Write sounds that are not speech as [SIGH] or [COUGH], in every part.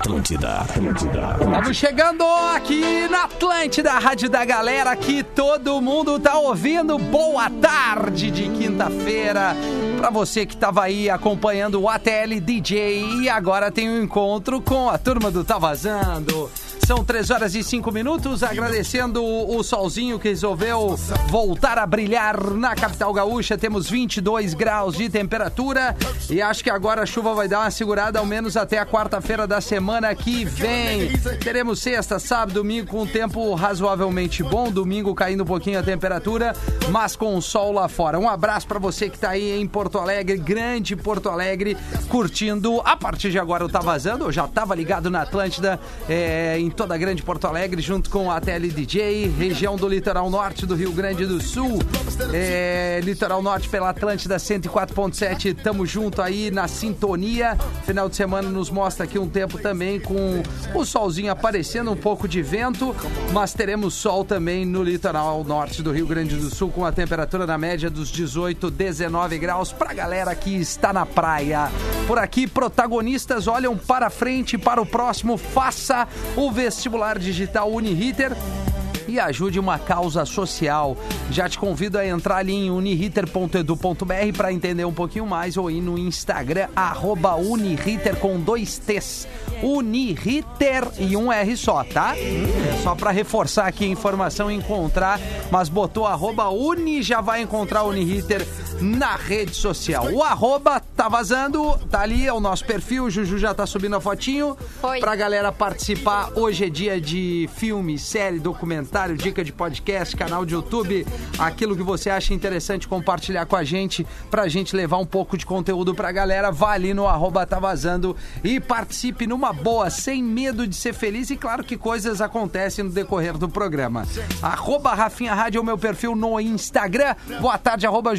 Atlântida, Atlântida. Estamos chegando aqui na Atlântida, Rádio da Galera, que todo mundo tá ouvindo. Boa tarde de quinta-feira para você que estava aí acompanhando o ATL DJ e agora tem um encontro com a turma do Tá Vazando. São 3 horas e 5 minutos, agradecendo o solzinho que resolveu voltar a brilhar na capital gaúcha. Temos 22 graus de temperatura e acho que agora a chuva vai dar uma segurada ao menos até a quarta-feira da semana que vem. Teremos sexta, sábado, domingo com um tempo razoavelmente bom, domingo caindo um pouquinho a temperatura, mas com o sol lá fora. Um abraço para você que tá aí em Porto Alegre, grande Porto Alegre, curtindo. A partir de agora eu tá vazando, eu já tava ligado na Atlântida, é, em toda a grande Porto Alegre, junto com a TL DJ, região do litoral norte do Rio Grande do Sul. É, litoral norte pela Atlântida 104.7, tamo junto aí na sintonia. Final de semana nos mostra aqui um tempo também com o solzinho aparecendo, um pouco de vento, mas teremos sol também no litoral norte do Rio Grande do Sul, com a temperatura na média dos 18, 19 graus pra galera que está na praia. Por aqui, protagonistas olham para frente, para o próximo, faça o vestibular digital Uniriter e ajude uma causa social. Já te convido a entrar ali em uniriter.edu.br para entender um pouquinho mais ou ir no Instagram, arroba Uniriter com dois T's. Uniriter e um R só, tá? É só para reforçar aqui a informação e encontrar, mas botou arroba Uni, já vai encontrar Uniriter na rede social. O arroba tá vazando, tá ali, é o nosso perfil, o Juju já tá subindo a fotinho. Foi. Pra galera participar, hoje é dia de filme, série, documentário, dica de podcast, canal de YouTube, aquilo que você acha interessante compartilhar com a gente, pra gente levar um pouco de conteúdo pra galera, vá ali no arroba tá vazando e participe numa boa, sem medo de ser feliz e claro que coisas acontecem no decorrer do programa. Arroba Rafinha Rádio é o meu perfil no Instagram. Boa tarde, arroba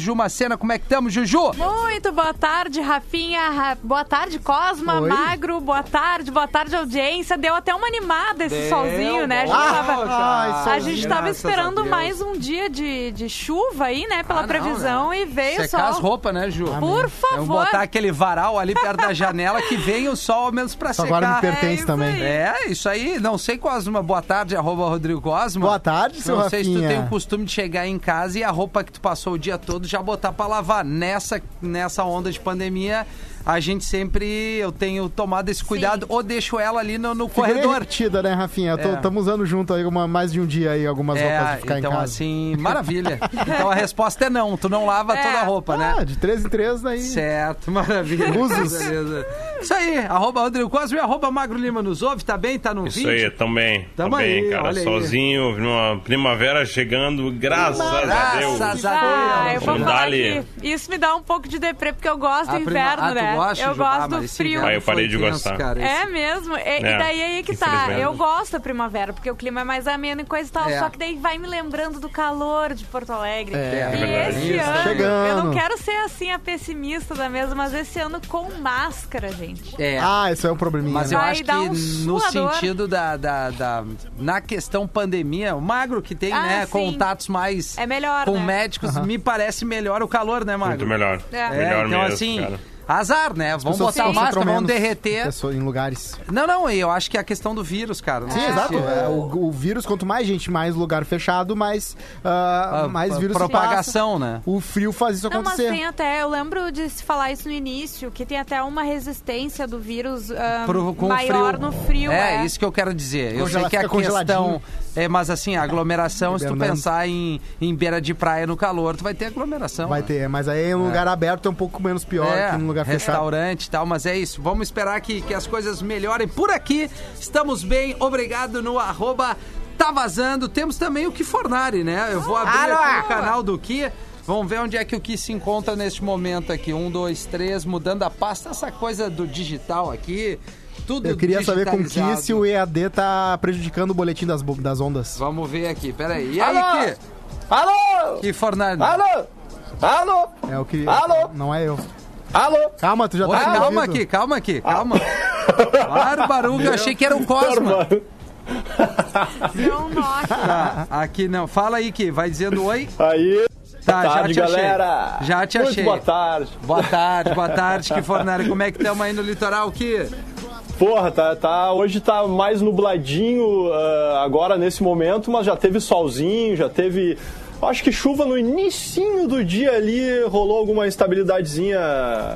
Como é que estamos, Juju? Muito boa tarde, Rafinha. Ra- Boa tarde, Cosma, Oi. Magro. Boa tarde, boa tarde, audiência. Deu até uma animada esse Deu, solzinho, né? A gente bom. tava, Ai, a gente tava esperando mais um dia de, de chuva aí, né? Pela Ah, não, previsão né? e veio Secar as sol. roupas, né, Ju? Por favor. Vamos botar aquele varal ali perto da [LAUGHS] janela que vem o sol ao menos pra secar. agora me pertence isso também. aí. É, isso aí. Não sei, Cosma. Boa tarde, arroba Rodrigo Cosma. Boa tarde, seu Não sei se tu Rafinha. tem o costume de chegar em casa e a roupa que tu passou o dia todo já botar pra lavar. Nessa, nessa onda de pandemia, a gente sempre, eu tenho tomado esse cuidado ou deixo ela ali no, no corredor. divertida, né, Rafinha? É. Estamos usando junto aí uma, mais de um dia aí algumas roupas É, pra ficar então em casa. assim, maravilha. [LAUGHS] Então a resposta é não, tu não lava É. toda a roupa, né? Ah, de três em três daí. Certo, maravilha. Usos. Beleza. Isso aí, arroba Rodrigo Cosme e arroba Magro Lima nos ouve, tá bem? Tá no Isso vídeo? aí, também. Tamo também, aí, cara. aí. Sozinho, numa primavera chegando, graças a Deus. Graças Ah, a eu Deus. vou Vamos falar dar ali. que isso me dá um pouco de deprê, porque eu gosto do A inverno, Ah, né? Eu gosto do esse frio. Ah, eu parei de tenso, gostar. cara, É mesmo. E, e É, daí aí que tá. Eu gosto da primavera, porque o clima é mais ameno e coisa e tal. É. Só que daí vai me lembrando do calor de Porto Alegre. É, e verdade. esse Isso. ano, Chegando. eu não quero ser assim a pessimista da mesa, mas esse ano com máscara, gente. É. Ah, isso é um probleminha. Mas né? eu Vai acho que um no sentido da, da, da- Na questão pandemia, o magro que tem, Ah, né, sim. contatos mais É melhor, com né? médicos, me parece melhor o calor, né, magro? Muito melhor. É. Melhor então, mesmo, assim, cara. Azar, né? Vamos pessoas botar se máscara, vamos derreter. pessoas Em lugares. Não, não, eu acho que é a questão do vírus, cara. Sim, exato. É, o, o vírus, quanto mais gente, mais lugar fechado, mais, ah, A- mais a vírus se propagação, né? O frio faz isso Não, mas acontecer. tem até, eu lembro de se falar isso no início, que tem até uma resistência do vírus ah, Pro- maior frio. no frio. É, isso que eu quero dizer. Eu Congela- sei que a questão. É, mas assim, a aglomeração, se tu pensar em, em beira de praia no calor, tu vai ter aglomeração. Vai né? ter, mas aí em um lugar aberto é um pouco menos pior É, que num lugar fechado. restaurante e tal, mas é isso. Vamos esperar que, que as coisas melhorem por aqui. Estamos bem, obrigado no arroba tá vazando. Temos também o Ki Fornari, né? Eu vou abrir aqui o canal do Ki. Vamos ver onde é que o Ki se encontra neste momento aqui. Um, dois, três, mudando a pasta. Essa coisa do digital aqui, tudo Eu queria saber com que se o EAD tá prejudicando o boletim das, das ondas. Vamos ver aqui, peraí. E aí, Alô? Ki? Alô? Ki Fornari? Alô? Alô? É o que. Alô? Não é eu. Alô? Calma, tu já Oi, tá calma ouvindo. aqui, calma aqui, calma. [LAUGHS] Claro, Baruga, eu achei que era um Cosma. Nó. Tá, [LAUGHS] aqui não. Fala aí, que vai dizendo oi. Aí. Tá, boa tarde, já te achei. galera. Já te Muito achei. boa tarde. Boa tarde, boa tarde, que Fornari. Como é que estamos aí no litoral, que Porra, tá, tá, hoje tá mais nubladinho ah, agora nesse momento, mas já teve solzinho, já teve. Acho que chuva no inicinho do dia ali, rolou alguma estabilidadezinha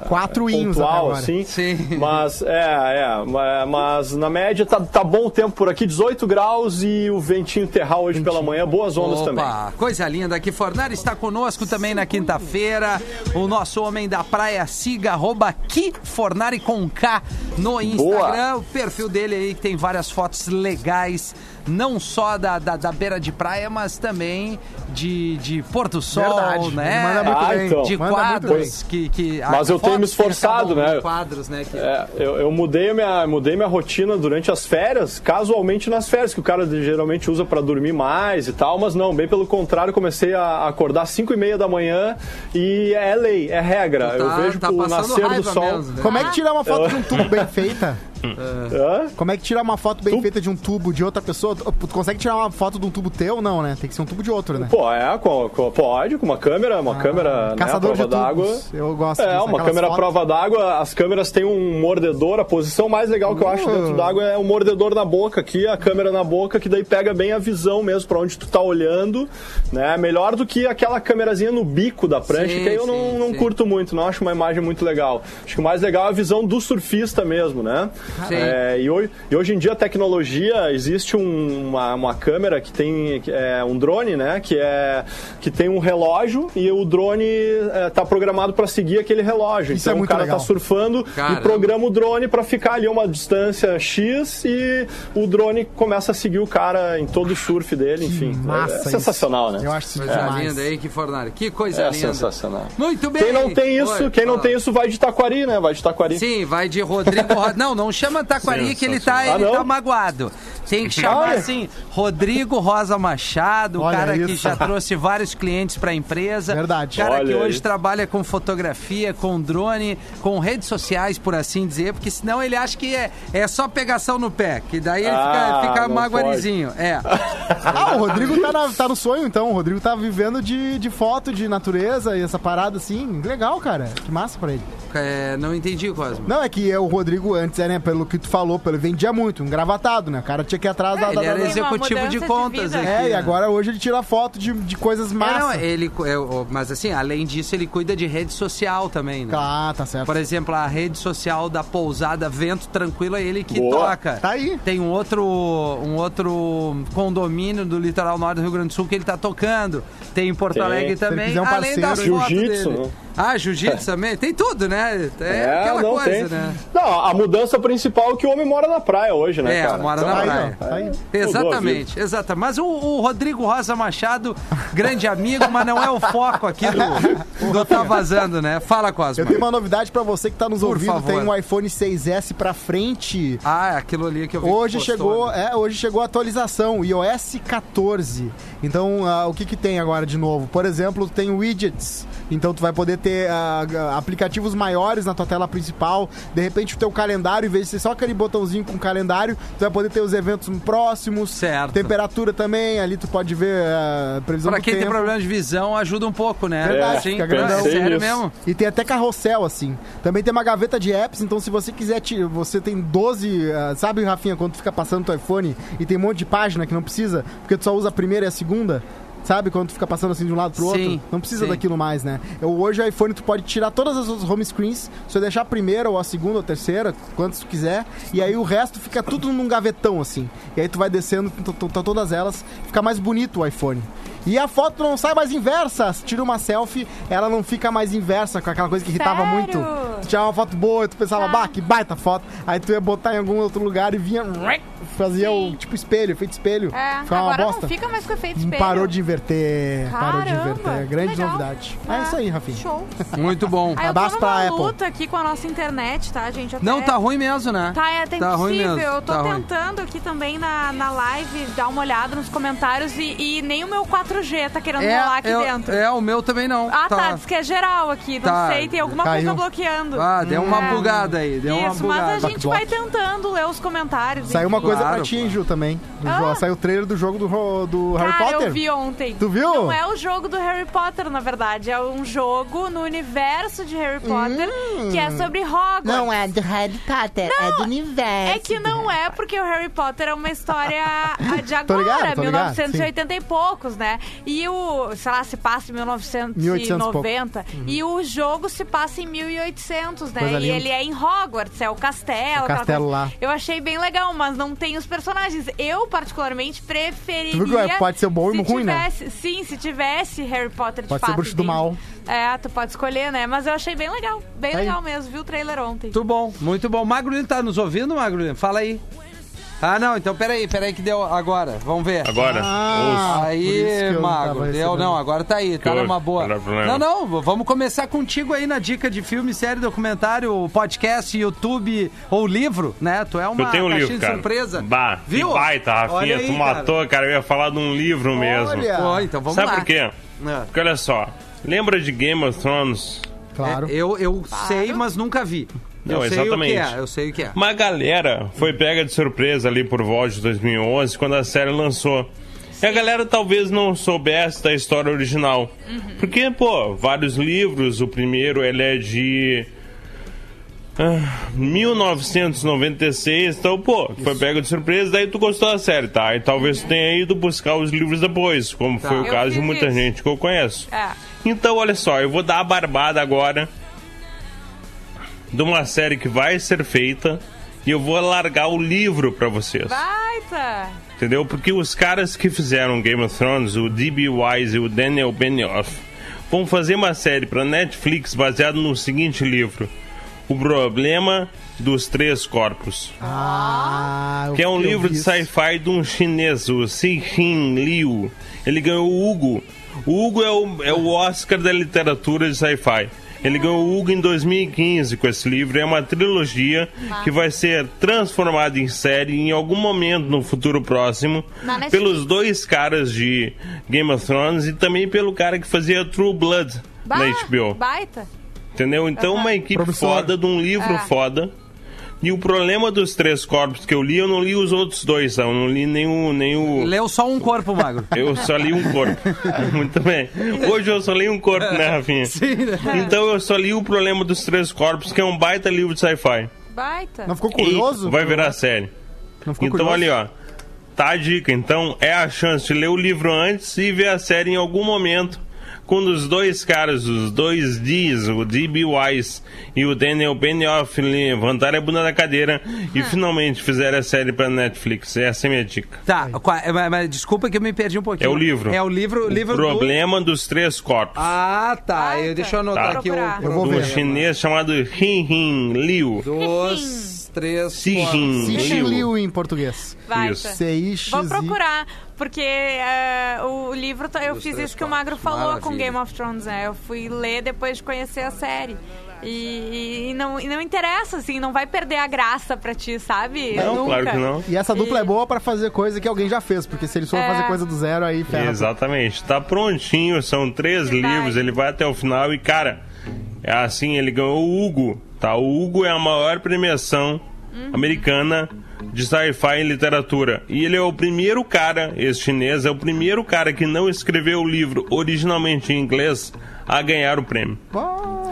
Quatro inhos até pontual, agora. assim. Sim. Mas, é, é, ma- mas na média tá, tá bom o tempo por aqui, 18 graus e o ventinho terral hoje pela manhã, boas ondas também. Opa, coisa linda aqui. Fornari está conosco também na quinta-feira. O nosso homem da praia, siga, arroba aqui, Fornari com K no Instagram. O perfil dele aí que tem várias fotos legais, não só da, da, da beira de praia, mas também de, de Porto Sol, Verdade, né? manda muito Ah, bem. então. De Manda muito quadros bem. que, que Mas eu tenho me esforçado, né? Quadros, né? Que, É, eu, eu mudei, minha, mudei minha rotina durante as férias, casualmente nas férias, que o cara geralmente usa pra dormir mais e tal, mas não, bem pelo contrário, comecei a acordar às 5 e meia da manhã e é lei, é regra. Tá- eu vejo tá o nascer do sol. mesmo, né? Como é que tirar uma foto de um tubo bem feita? Hã? Como é que tirar uma foto bem Tubo? feita de um tubo de outra pessoa? Tu tu consegue tirar uma foto de um tubo teu? Não, né? Tem que ser um tubo de outro, né? Pô, é, com, com- pode, com uma câmera, uma câmera, né, Ah, Caçador prova de d'água. tubos. Eu gosto É, disso, uma câmera fotos. prova d'água, as câmeras têm um mordedor, a posição mais legal que eu acho Uh. dentro d'água é o mordedor na boca aqui, a câmera na boca, que daí pega bem a visão mesmo pra onde tu tá olhando, né? Melhor do que aquela câmerazinha no bico da prancha, Sim, que aí eu sim, não, não sim. curto muito, não acho uma imagem muito legal. Acho que o mais legal é a visão do surfista mesmo, né? É, e, hoje, e hoje em dia a tecnologia, existe um- uma, uma câmera que tem é, um drone, né? Que, é, que tem um relógio e o drone está programado para seguir aquele relógio. Isso é então o cara legal. tá surfando Caramba. e programa o drone para ficar ali a uma distância X e o drone começa a seguir o cara em todo o surf dele, enfim. É- Massa é isso. sensacional, né? Eu acho isso Coisa demais. linda aí, que Fornari. Que coisa É linda. sensacional. Muito bem. Quem não tem isso, Oi, quem não fala. tem isso vai de Taquari, né? Vai de Taquari. Sim, vai de Rodrigo. [LAUGHS] Não, não chama Taquari que ele tá, ele Ah, tá não? magoado. Tem que chamar Olha. assim, Rodrigo Rosa Machado, o cara que isso. já [LAUGHS] trouxe vários clientes pra empresa. Verdade. Cara que Olha hoje aí. trabalha com fotografia, com drone, com redes sociais, por assim dizer, porque senão ele acha que é, é só pegação no pé, que daí ele Ah, fica, magoarizinho. É. [LAUGHS] Ah, o Rodrigo tá, na- tá no sonho, então. O Rodrigo tá vivendo de, de foto, de natureza e essa parada assim. Legal, cara. Que massa pra ele. É, não entendi, Cosmo. Não, é que o Rodrigo antes, é, né, pelo que tu falou, pelo vendia muito, engravatado, né? O cara tinha que ir atrás da, Ele da- era da- executivo de de contas aqui. É, e né? agora hoje ele tira foto de, de coisas É, não, massas. ele, é, mas assim, além disso, ele cuida de rede social também, né? Ah, tá certo. Por exemplo, a rede social da pousada Vento Tranquilo é ele que Boa. toca. Tá aí. Tem um outro, um outro condomínio do litoral norte do Rio Grande do Sul que ele tá tocando. Tem em Porto Tem. Alegre ele também, um além das parceiro, fotos jiu-jitsu, dele. né? Ah, jiu-jitsu também. Tem tudo, né? É, É, aquela não coisa, tem. né? Não, a mudança principal é que o homem mora na praia hoje, né, É, cara? mora Então, na aí, praia. aí. Exatamente, exatamente. Mas o, o Rodrigo Rosa Machado, grande amigo, mas não é o foco aqui do, [LAUGHS] do Tá Vazando, né? Fala, Cosma. Eu tenho uma novidade pra você que tá nos Por ouvindo. favor. Tem um iPhone 6S pra frente. Ah, é aquilo ali que eu vi. Hoje postou, chegou, né? é, hoje chegou a atualização, iOS 14. Então, ah, o que que tem agora de novo? Por exemplo, tem widgets. Então, tu vai poder ter ah, ah, aplicativos maiores na tua tela principal. De repente, o teu calendário, em vez de ser só aquele botãozinho com calendário, tu vai poder ter os eventos próximos. Certo. Temperatura também, ali tu pode ver a previsão Pra do quem tem tempo. problema de visão, ajuda um pouco, né? Verdade, Sim, fica grandão. é sério mesmo. E tem até carrossel, assim. Também tem uma gaveta de apps, então se você quiser, ti- você tem 12. ah, sabe, Rafinha, quando tu fica passando teu iPhone e tem um monte de página que não precisa, porque tu só usa a primeira e a segunda? Sabe, quando tu fica passando assim de um lado pro outro? Sim, Não precisa sim. daquilo mais, né? Eu, hoje o iPhone tu pode tirar todas as home screens, se eu deixar a primeira ou a segunda ou a terceira, quantas tu quiser, e aí o resto fica tudo num gavetão, assim. E aí tu vai descendo t- t- t- todas elas, fica mais bonito o iPhone. E a foto não sai mais inversa. Se tira uma selfie, ela não fica mais inversa, com aquela coisa que irritava Sério? muito. Tu tirava uma foto boa e tu pensava, bah, que baita foto. Aí tu ia botar em algum outro lugar e vinha. Fazia o Sim. tipo espelho, efeito espelho. É, Ficava uma agora bosta. não fica mais com efeito espelho. Parou de inverter. Parou de Caramba, inverter. Grande legal. novidade. É Ah, isso aí, Rafinha. Show. [LAUGHS] Muito bom. Aí Abraço pra Apple. luta aqui com a nossa internet, tá, gente? Até- Não, tá ruim mesmo, né? Tá, é, tá, Tá ruim impossível. mesmo, Eu tô tá ruim. tentando aqui também na, na live dar uma olhada nos comentários e, e nem o meu 4G tá querendo rolar aqui eu- dentro. é, o meu também não. Ah, tá. Diz que é geral aqui. Não Tá, sei, tem alguma caiu. coisa bloqueando. Ah, deu uma É. bugada aí, deu uma Isso, bugada. mas a gente vai tentando ler os comentários. Saiu uma coisa Claro, pra ti. Ju, também. Ah. Saiu o trailer do jogo do, do Harry Cara, Potter. eu vi ontem. Tu viu? Não é o jogo do Harry Potter, na verdade. É um jogo no universo de Harry Potter que é sobre Hogwarts. Não é do Harry Potter, é do universo. É que não é, porque o Harry Potter é uma história de [LAUGHS] Tô ligado, agora, tô ligado, 1980 e poucos, né? E o, sei lá, se passa em 1990. E o jogo se passa em 1800, né? Coisa e linda. ele é em Hogwarts, é o castelo. aquela castelo lá. Eu achei bem legal, mas não tem os personagens. Eu, particularmente, preferiria... Tu viu que pode ser bom e se ruim, né? tivesse, Sim, se tivesse Harry Potter de Pode ser bruxo do mal. É, tu pode escolher, né? Mas eu achei bem legal. Bem Tá aí. legal mesmo. Vi o trailer ontem. Muito bom, muito bom. Magrulino tá nos ouvindo, Magrulino? Fala aí. Ah, não, então peraí, peraí que deu agora. Vamos ver. Agora, Ah, Aí, não tava deu, não, agora tá aí, tá numa boa. Não. Não, vamos começar contigo aí na dica de filme, série, documentário, podcast, YouTube ou livro, né? Tu é uma eu tenho um caixinha livro, de cara. surpresa. Bah, Viu? que baita, Rafinha. aí, tu cara. matou, cara. Eu ia falar de um livro mesmo. Olha. Pô, então vamos Sabe lá. por quê? É. Porque olha só, lembra de Game of Thrones? Claro. É, eu eu sei, mas nunca vi. Não, eu sei exatamente. o que é, eu sei o que é. Uma galera foi pega de surpresa ali por volta de 2011, quando a série lançou. E a galera talvez não soubesse da história original. Porque, pô, vários livros, o primeiro ele é de ah, 1996, então, pô, foi pega de surpresa, daí tu gostou da série, tá? E talvez tu tenha ido buscar os livros depois, como Tá. foi o Eu caso de muita isso. gente que eu conheço. É. Então, olha só, eu vou dar a barbada agora de uma série que vai ser feita e eu vou largar o livro pra vocês. Baita! Entendeu? Porque os caras que fizeram Game of Thrones, o D.B. Wise e o Daniel Benioff, vão fazer uma série pra Netflix baseada no seguinte livro: O Problema dos Três Corpos. Ah, Que é um livro de sci-fi de um chinês, o Cixin Liu. Ele ganhou o Hugo. O Hugo é o, é o Oscar da literatura de sci-fi. Ele ganhou o Hugo em 2015 com esse livro. É uma trilogia que vai ser transformada em série em algum momento no futuro próximo pelos dois caras de Game of Thrones e também pelo cara que fazia True Blood Ba- na HBO. Baita! Entendeu? Então, uma equipe Promissor. foda de um livro É. foda. E o problema dos três corpos que eu li, eu não li os outros dois, tá? Eu não li nem o. Nem o... Leu só um corpo, Magro. [LAUGHS] Eu só li um corpo. [LAUGHS] Muito bem. Hoje eu só li um corpo, né, Rafinha? [LAUGHS] Sim, né? Então eu só li o problema dos três corpos, que é um baita livro de sci-fi. Baita! Não ficou curioso? E vai virar série. Não ficou Então, curioso? ali, ó. Tá a dica. Então, é a chance de ler o livro antes e ver a série em algum momento. Quando os dois caras, os dois Ds, o D.B. Wise e o Daniel Benioff levantarem a bunda da cadeira e finalmente fizerem a série pra Netflix. Essa é a minha dica. Tá, qua- mas, mas desculpa que eu me perdi um pouquinho. É o livro. É o livro, o livro do- problema dos três corpos. Ah, tá. Ah, eu, tá. deixa eu anotar Tá. aqui o. Eu vou ver. chinês chamado Hin Hin Liu. dos três Sim, corpos. sim. Cixin Liu. Liu em português. Baita! Isso. Vou procurar, porque é, o livro, eu Dos fiz três isso que o. Magro falou com Maravilha. Game of Thrones, né? Eu fui ler depois de conhecer a série. E, e não, e não interessa, assim, não vai perder a graça pra ti, sabe? Não, Nunca. claro que não. E essa dupla E- é boa pra fazer coisa que alguém já fez, porque se eles for É. fazer coisa do zero, aí ferra. Exatamente. Tá prontinho, são três Vai. livros, ele vai até o final e, cara, é assim, ele ganhou o Hugo, tá? O Hugo é a maior premiação americana de sci-fi em literatura. E ele é o primeiro cara, esse chinês, é o primeiro cara que não escreveu o livro originalmente em inglês a ganhar o prêmio.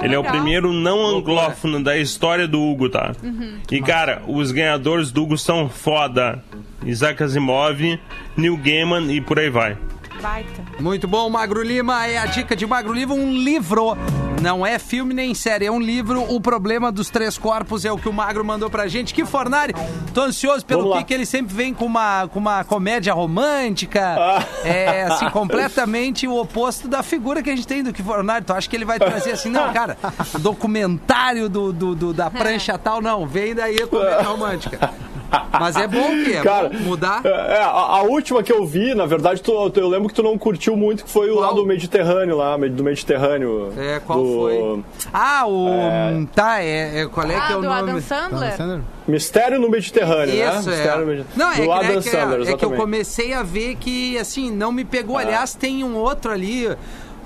Ele é o primeiro não anglófono da história do Hugo, tá? E cara, os ganhadores do Hugo são foda. Isaac Asimov, Neil Gaiman e por aí vai. Baita. Muito bom, Magro Lima. É a dica de Magro Lima, um livro. Não é filme nem série, é um livro. O problema dos três corpos é o que o Magro mandou pra gente. Que Fornari, tô ansioso pelo que, que ele sempre vem com uma, com uma comédia romântica. É, assim, completamente o oposto da figura que a gente tem do que Fornari. Tu acha que ele vai trazer assim, não, cara, documentário do, do, do- da prancha [LAUGHS] tal, não. Vem daí a comédia romântica. Mas é bom que é Cara, bom mudar. É, a, a última que eu vi, na verdade, tu- eu lembro que tu não curtiu muito, que foi o Qual? lá do Mediterrâneo, lá, do Mediterrâneo. É, qual do foi? Ah, o. Tá, é, é- qual é Ah, que é o do nome? Adam Sandler? Sandler? Mistério no Mediterrâneo, né? Isso, no é. Mediterrâneo. Não, é do que, Adam é que, Sandler, é que eu comecei a ver que, assim, não me pegou. Aliás, tem um outro ali,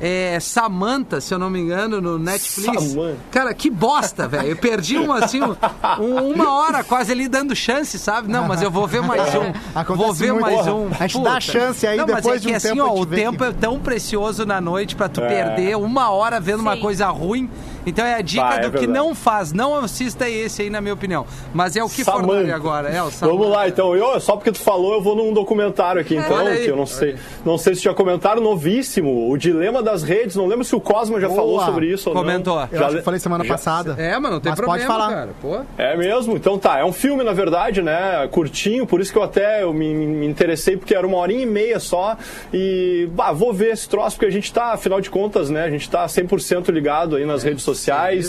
é, Samantha, se eu não me engano, no Netflix. Samantha. Cara, que bosta, velho. Eu perdi um, assim, um- um- uma hora quase ali dando chance, sabe? Não, mas eu vou ver mais um. Acontece vou ver muito. mais um. a gente dá chance aí, não, depois mas é de que, um assim, tempo ó, o tempo que- é tão precioso na noite pra tu É. perder uma hora vendo uma Sim. coisa ruim. Então é a dica Bah, é do que verdade. não faz. Não assista esse aí, na minha opinião. Mas é o que for Samantha. agora. É, o. Vamos lá, então. Eu, só porque tu falou, eu vou num documentário aqui, então, Olha aí. que eu não sei. Não sei se tinha comentário novíssimo. O Dilema das Redes. Não lembro se o Cosmo já Boa. falou sobre isso ou Comentou. não. Eu Já acho que le- eu falei semana já- passada. É, mas não tem Mas problema, pode falar. cara. Pô. É mesmo? Então tá, é um filme na verdade, né? Curtinho, por isso que eu até eu me, me interessei, porque era uma horinha e meia só. E bah, vou ver esse troço, porque a gente tá, afinal de contas, né? A gente tá 100% ligado aí nas redes sociais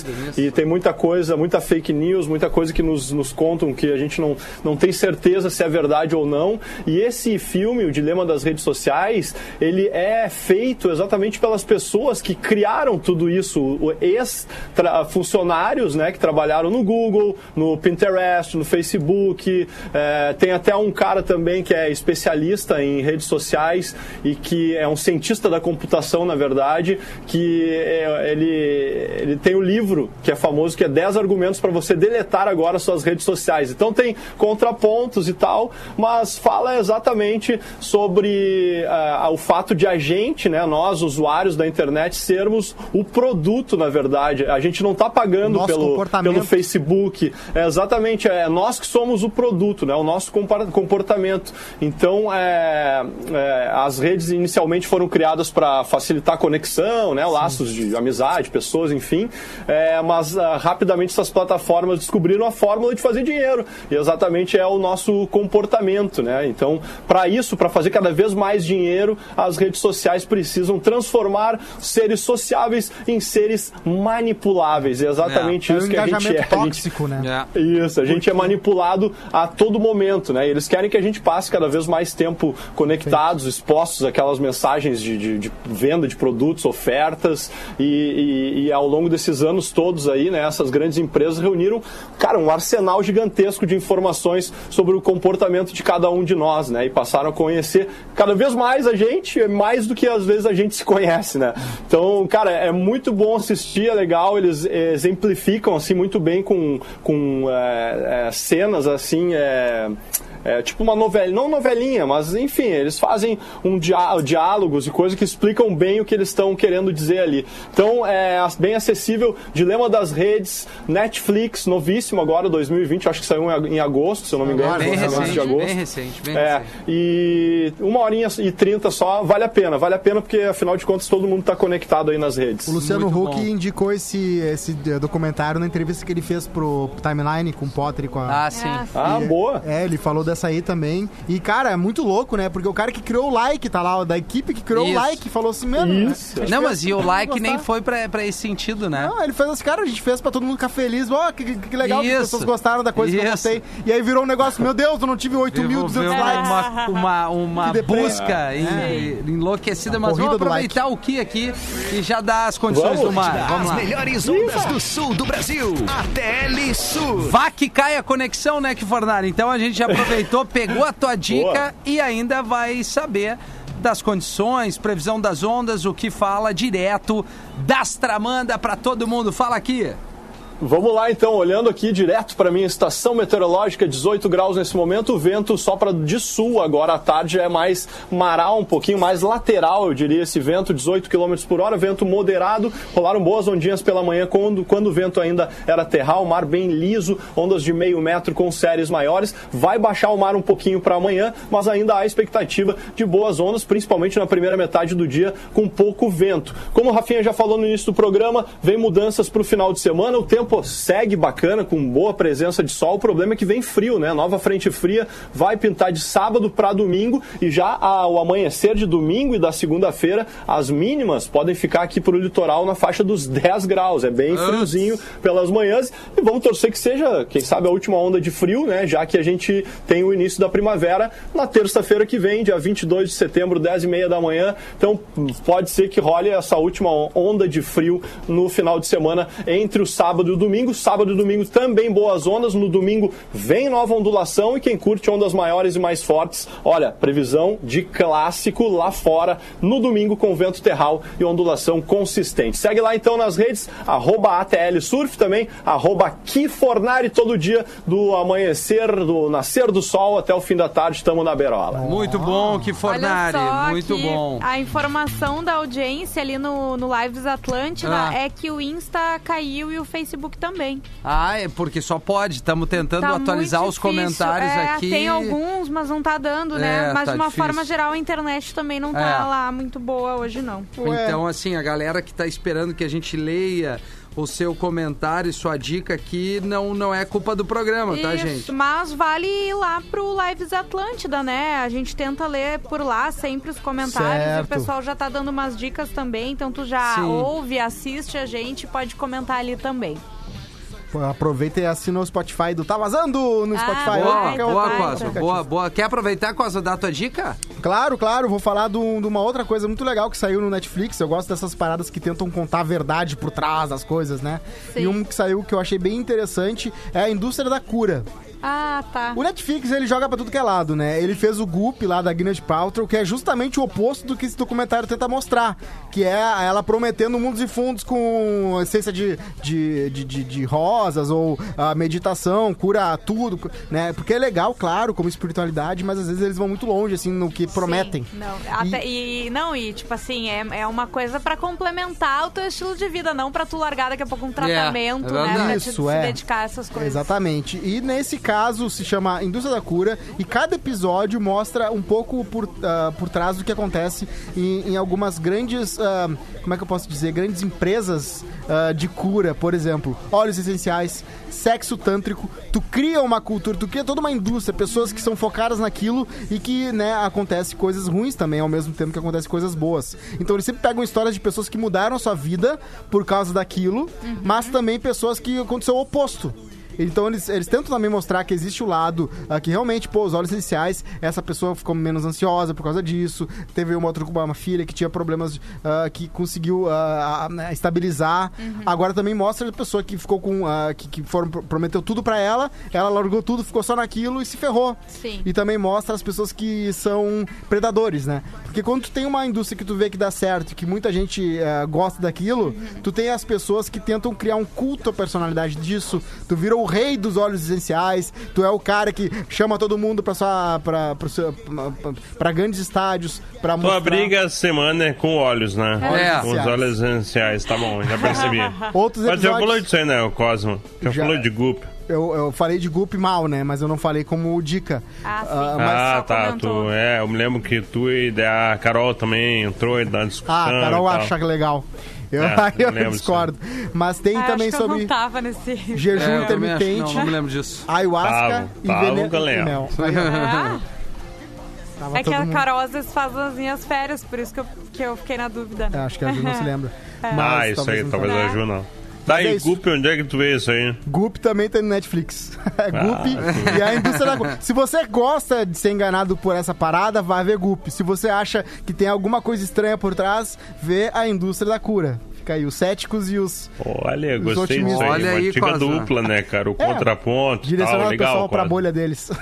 nisso. e tem muita coisa, muita fake news, muita coisa que nos, nos contam que a gente não, não tem certeza se é verdade ou não. E esse filme, O Dilema das Redes Sociais, ele é feito exatamente pelas pessoas que criaram tudo isso, ex-funcionários, né, que trabalharam no Google, no Pinterest, no Facebook. É, tem até um cara também que é especialista em redes sociais e que é um cientista da computação, na verdade, que é, ele, ele tem o livro que é famoso, que é 10 argumentos para você deletar agora suas redes sociais. Então tem contrapontos e tal, mas fala exatamente sobre ah, o fato de a gente, né, nós usuários da internet, sermos o produto, na verdade. A gente não está pagando pelo, pelo Facebook. É exatamente, é nós que somos o produto, né, o nosso comportamento. Então, é, é, as redes inicialmente foram criadas para facilitar a conexão, né, laços de amizade, pessoas, enfim. É, mas ah, rapidamente essas plataformas descobriram a fórmula de fazer dinheiro. E exatamente é o nosso comportamento, né? Então, para isso, para fazer cada vez mais dinheiro, as redes sociais precisam transformar seres sociáveis em seres manipuláveis. E é exatamente É um isso que a gente engajamento é. A gente- tóxico, né? É. isso, a gente é manipulado a todo momento, né? Eles querem que a gente passe cada vez mais tempo conectados, expostos àquelas mensagens de, de- de venda de produtos, ofertas, e, e- e ao longo desses anos todos aí, né? Essas grandes empresas reuniram, cara, um arsenal gigantesco de informações sobre o comportamento de cada um de nós, né? E passaram a conhecer cada vez mais a gente, mais do que às vezes a gente se conhece, né? Então, cara, é muito bom assistir, é legal, eles exemplificam assim muito bem com, com é, é, cenas assim. É, é, tipo uma novela, não novelinha, mas enfim, eles fazem um diá diálogos e coisas que explicam bem o que eles estão querendo dizer ali. Então é bem acessível. Dilema das Redes, Netflix, novíssimo agora, 2020, acho que saiu em, agosto, se eu não me engano. Bem início de recente, agosto. bem recente, bem É, recente. e uma horinha e trinta só, vale a pena, vale a pena porque afinal de contas todo mundo está conectado aí nas redes. O Luciano Muito Huck bom. indicou esse, esse eh, documentário na entrevista que ele fez pro Timeline com o Potter e com a. Ah, sim. Ah, E- boa. É, ele falou dessa aí também. E, cara, é muito louco, né? Porque o cara que criou o like, tá lá, da equipe que criou Isso. o like, falou assim, mano. Isso. a gente Não, mas e o like nem foi pra, pra esse sentido, né? Não, ele fez assim, cara, a gente fez pra todo mundo ficar feliz. Ó, que, que- que legal que as Isso. pessoas gostaram da coisa que eu Isso. gostei. E aí virou um negócio, meu Deus, eu não tive 8.200 Desenvolveu likes. uma, uma, uma busca en- enlouquecida, mas vamos aproveitar o que aqui e já dar as condições Vamos. do mar. Vamos As lá. melhores ondas do sul do Brasil. ATL Sul. Vá que cai a conexão, né, que Fornari? Então a gente já aproveitou, pegou a tua dica Boa. e ainda vai saber das condições, previsão das ondas, o que fala direto das Tramanda pra todo mundo. Fala aqui. Vamos lá então, olhando aqui direto para minha estação meteorológica, 18 graus nesse momento, o vento sopra de sul agora à tarde, é mais maral, um pouquinho mais lateral, eu diria, esse vento, 18 km por hora, vento moderado, rolaram boas ondinhas pela manhã quando, quando o vento ainda era terral, mar bem liso, ondas de meio metro com séries maiores, vai baixar o mar um pouquinho para amanhã, mas ainda há expectativa de boas ondas, principalmente na primeira metade do dia, com pouco vento. Como o Rafinha já falou no início do programa, vem mudanças para o final de semana, o tempo segue bacana, com boa presença de sol. O problema é que vem frio, né? Nova frente fria vai pintar de sábado para domingo e já ao amanhecer de domingo e da segunda-feira, as mínimas podem ficar aqui para o litoral na faixa dos 10 graus. É bem friozinho pelas manhãs e vamos torcer que seja, quem sabe, a última onda de frio, né? Já que a gente tem o início da primavera na terça-feira que vem, dia 22 de setembro, 10 e meia da manhã. Então pode ser que role essa última onda de frio no final de semana entre o sábado e o domingo. Sábado e domingo também boas ondas. No domingo vem nova ondulação e quem curte ondas maiores e mais fortes, olha, previsão de clássico lá fora no domingo com vento terral e ondulação consistente. Segue lá então nas redes, arroba ATL Surf também, arroba Kifornari todo dia do amanhecer, do nascer do sol até o fim da tarde, estamos na berola. Muito bom, que Fornari. Olha só Muito que bom. A informação da audiência ali no, no Lives Atlântida Ah. é que o Insta caiu e o Facebook também. Ah, é porque só pode. Estamos tentando Tá atualizar os comentários É, aqui. Tem alguns, mas não tá dando, né? É, mas tá de uma difícil. forma geral a internet também não tá É. lá muito boa hoje, não. Ué. Então, assim, a galera que tá esperando que a gente leia o seu comentário e sua dica aqui, não, não é culpa do programa, tá, Isso, gente? Mas vale ir lá pro Lives Atlântida, né? A gente tenta ler por lá sempre os comentários. E Certo. o pessoal já tá dando umas dicas também. Então tu já Sim. ouve, assiste a gente, pode comentar ali também. Aproveita e assina o Spotify do Tá Vazando no Ah, Spotify. Boa, boa. Costa. Boa, boa. Quer aproveitar, Costa, dar tua dica? Claro, claro, vou falar de uma outra coisa muito legal que saiu no Netflix. Eu gosto dessas paradas que tentam contar a verdade por trás das coisas, né? Sim. E um que saiu que eu achei bem interessante é a indústria da cura. Ah, tá. O Netflix, ele joga pra tudo que é lado, né? Ele fez o Goop lá da Gwyneth Paltrow, que é justamente o oposto do que esse documentário tenta mostrar. Que é ela prometendo mundos e fundos com essência de, de, de, de- de rosas ou a meditação, cura tudo, né? Porque é legal, claro, como espiritualidade, mas às vezes eles vão muito longe, assim, no que prometem. Sim, não, até- e... não, e tipo assim, é, é uma coisa pra complementar o teu estilo de vida, não pra tu largar daqui a pouco um tratamento, é né? verdade. Pra te, Isso, se é. dedicar a essas coisas. Exatamente. E nesse caso se chama Indústria da Cura e cada episódio mostra um pouco por, ah, por trás do que acontece em, em algumas grandes, ah, como é que eu posso dizer, grandes empresas ah, de cura, por exemplo, óleos essenciais, sexo tântrico. Tu cria uma cultura, tu cria toda uma indústria, pessoas que são focadas naquilo e que, né, acontece coisas ruins também ao mesmo tempo que acontece coisas boas. Então eles sempre pegam histórias de pessoas que mudaram a sua vida por causa daquilo, mas também pessoas que aconteceu o oposto. Então eles, eles tentam também mostrar que existe o lado ah, que realmente, pô, os óleos essenciais, essa pessoa ficou menos ansiosa por causa disso. Teve uma outra uma filha que tinha problemas ah, que conseguiu né, estabilizar. Agora também mostra a pessoa que ficou com. que, que foram, prometeu tudo pra ela, ela largou tudo, ficou só naquilo e se ferrou. Sim. E também mostra as pessoas que são predadores, né? Porque quando tu tem uma indústria que tu vê que dá certo, que muita gente gosta daquilo, tu tem as pessoas que tentam criar um culto à personalidade disso. Tu vira o rei dos óleos essenciais, tu é o cara que chama todo mundo pra sua pra, pra, sua- pra- pra grandes estádios, pra Tua mostrar. briga essa semana é com óleos, né? É. Com os óleos essenciais, tá bom, já percebi. [LAUGHS] Outros Mas já falou disso aí, né, o Cosmo? Já, Já. falou de Goop. Eu, eu falei de Goop mal, né? Mas eu não falei como dica. Ah, sim. Ah, mas- Ah, só tá. comentou. Tu, é, eu me lembro que tu e a Carol também entrou na discussão. Ah, a Carol e tal. acha legal. Eu, É, [LAUGHS] aí eu lembro discordo. Mas tem Ah, também acho que eu sobre não tava nesse... jejum [LAUGHS] É, eu também acho- intermitente, Não, não me lembro disso. ayahuasca Tava, e tava, veneno galera. mel. Ah, Tava é que a mundo- Carol às vezes faz as minhas férias, por isso que eu, que eu fiquei na dúvida. É, né? acho que a Ju não se [LAUGHS] lembra. Ah, Mas isso aí, não talvez a Ju não. Tá, é e isso. Goop, onde é que tu vê isso aí? Goop também tem no Netflix. [LAUGHS] É Goop Ah. e a indústria da. Se você gosta de ser enganado por essa parada, vai ver Goop. Se você acha que tem alguma coisa estranha por trás, vê a indústria da cura. Aí, os céticos e os. Olha, Os gostei disso otimistas. aí. Olha Uma aí, dupla, né, cara? O É, contraponto e Direcionar tal. o Legal, pessoal pra bolha deles. [LAUGHS]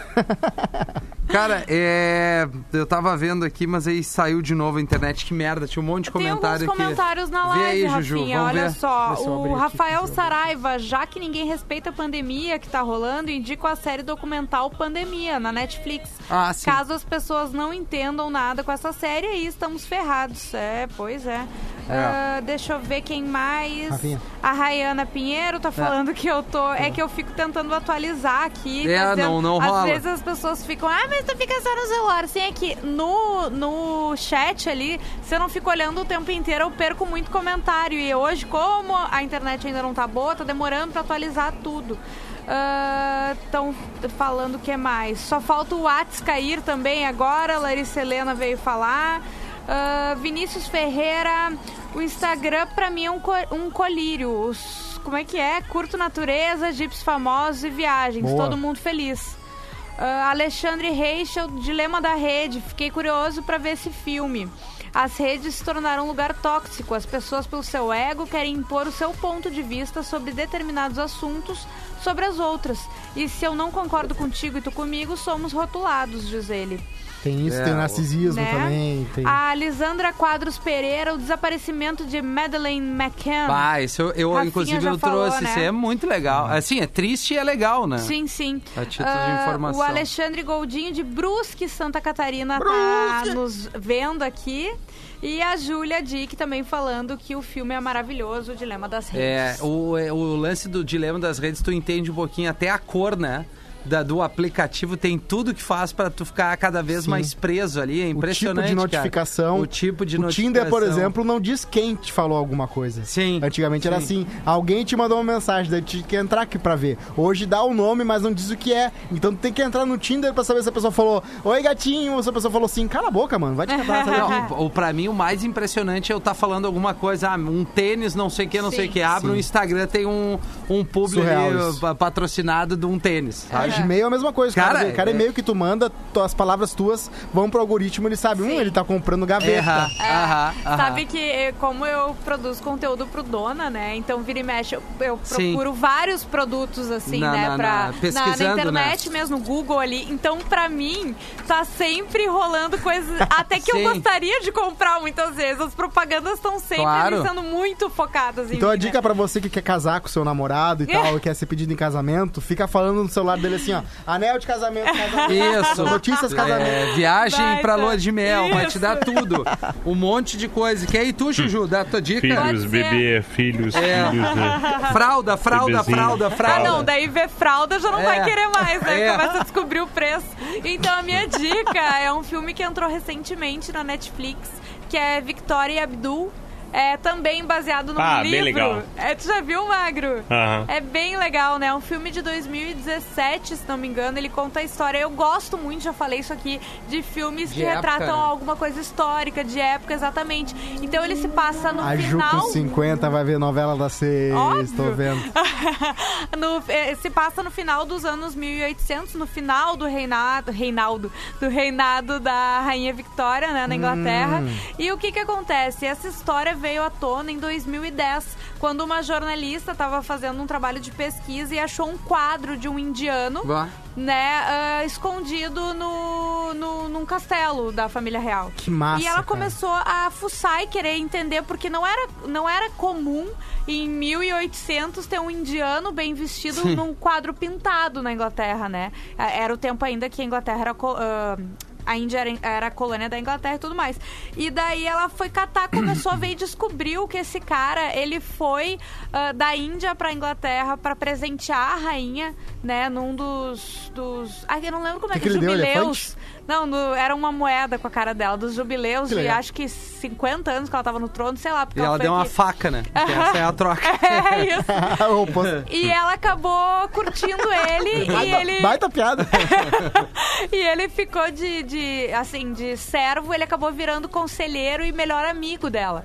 Cara, é. Eu tava vendo aqui, mas aí saiu de novo a internet. Que merda, tinha um monte de Tem comentário alguns aqui. comentários na Vê live, aí, Juju, Rafinha. vamos Olha ver. só, o aqui, Rafael ver. Saraiva, já que ninguém respeita a pandemia que tá rolando, indica a série documental Pandemia na Netflix. Ah, sim. Caso as pessoas não entendam nada com essa série, aí estamos ferrados. É, pois é. Ah, deixa eu ver quem mais. Rafinha. A Rayana Pinheiro tá falando que eu tô. É que eu fico tentando atualizar aqui. É, tá dizendo- não- não Às rola. vezes as pessoas ficam, ah, mas tu fica só no celular. Assim, é que no, no chat ali, se eu não fico olhando o tempo inteiro, eu perco muito comentário. E hoje, como a internet ainda não tá boa, tá demorando pra atualizar tudo. Estão falando o que mais? Só falta o Whats cair também agora. Larissa Helena veio falar. Ah, Vinícius Ferreira, o Instagram pra mim é um, co- um colírio. Os- como é que é? Curto natureza, jipes famosos e viagens. Boa. Todo mundo feliz. Ah, Alexandre Reichel, Dilema da Rede. Fiquei curioso pra ver esse filme. As redes se tornaram um lugar tóxico. As pessoas, pelo seu ego, querem impor o seu ponto de vista sobre determinados assuntos sobre as outras. E se eu não concordo contigo e tu comigo, somos rotulados, diz ele. Tem isso, É, tem o o- narcisismo Né? também. Tem... A Lisandra Quadros Pereira, o desaparecimento de Madeleine McCann. Bah, isso eu, eu, Rafinha inclusive, eu falou, trouxe. né? Isso é muito legal. Assim, é triste e é legal, né? Sim, sim. A título de Ah, informação. O Alexandre Goldinho de Brusque, Santa Catarina, tá nos vendo aqui. E a Júlia Dick também falando que o filme é maravilhoso, o Dilema das É, Redes. o, é, o lance do dilema das redes, tu entende um pouquinho, até a cor, né? Da, do aplicativo tem tudo que faz pra tu ficar cada vez Sim. mais preso ali. É o tipo impressionante. de cara. notificação. O tipo de o notificação. Tinder, por exemplo, não diz quem te falou alguma coisa. Sim. Antigamente era Sim. assim, alguém te mandou uma mensagem, daí tu tinha que entrar aqui pra ver. Hoje dá o nome, mas não diz o que é. Então tu tem que entrar no Tinder pra saber se a pessoa falou, oi gatinho, ou se a pessoa falou assim, cala a boca, mano, vai te catar. sabe? Não, o, pra mim, o mais impressionante é eu estar falando alguma coisa, ah, um tênis, não sei o que, não sei o Sim. que. Abre Sim. o Instagram, tem um, um pa- patrocinado de um tênis. A sabe? Gmail é a mesma coisa, Cara, cara. Cada é- e-mail que tu manda, tu- as palavras tuas vão pro algoritmo, ele sabe, hum, Sim. ele tá comprando É, gaveta. aham, aham. Sabe que eh, como eu produzo conteúdo pro Dona, né? Então vira e mexe, eu, eu Sim. procuro vários produtos assim, Na- né? na- pra, na- na, pesquisando, na internet né? mesmo, no Google ali. Então, pra mim, tá sempre rolando coisas. Até que [LAUGHS] Sim. eu gostaria de comprar muitas vezes. As propagandas estão sempre Claro. ali sendo muito focadas em Então a mim, né? dica pra você que quer casar com seu namorado e [LAUGHS] tal, e quer ser pedido em casamento, fica falando no celular dele assim, ó, anel de casamento, casamento. Isso. Notícias casamento. É, viagem Baita. pra lua de mel, vai te Isso. dar tudo. Um monte de coisa. Quer ir tu, Juju? Dá a tua dica? Filhos, bebê, filhos, É. filhos, né? [LAUGHS] Fralda, fralda, Bebezinho. fralda, Ah, fralda. não, daí ver fralda já não É. vai querer mais, né? É. Começa a descobrir o preço. Então, a minha dica é um filme que entrou recentemente na Netflix, que é Victoria e Abdul. É também baseado num Ah, bem livro. legal. É, tu já viu, Magro? Aham. É bem legal, né? É um filme de 2017, se não me engano. Ele conta a história. Eu gosto muito, já falei isso aqui, de filmes De que época, retratam né? alguma coisa histórica, de época, exatamente. Então ele se passa no A Ju final. com 50 vai ver novela seis, Óbvio. tô vendo. [LAUGHS] No- eh, se passa no final dos anos 1800, no final do reinado, reinaldo, do reinado da rainha Victoria, né, na Inglaterra. E o que que acontece? Essa história veio à tona em 2010, quando uma jornalista estava fazendo um trabalho de pesquisa e achou um quadro de um indiano, né, ah, escondido no, no, num castelo da família real. Que massa, E ela cara. começou a fuçar e querer entender, porque não era, não era comum em 1800 ter um indiano bem vestido num quadro pintado na Inglaterra, né? Era o tempo ainda que a Inglaterra era. ah, a Índia era, era colônia da Inglaterra e tudo mais. E daí ela foi catar, [COUGHS] começou a ver e descobriu que esse cara, ele foi ah, da Índia pra Inglaterra pra presentear a rainha, né, num dos... dos... Ai, eu não lembro como Que é que que, jubileus. Não, no- era uma moeda com a cara dela, dos jubileus legal. acho que 50 anos que ela tava no trono, sei lá. Porque E ela foi deu uma faca, né? [LAUGHS] Porque essa é a troca. É isso. [LAUGHS] Ô, pô, E ela acabou curtindo ele [LAUGHS] e baita, ele. baita piada. E ele ficou de, de, assim, de servo, ele acabou virando conselheiro e melhor amigo dela.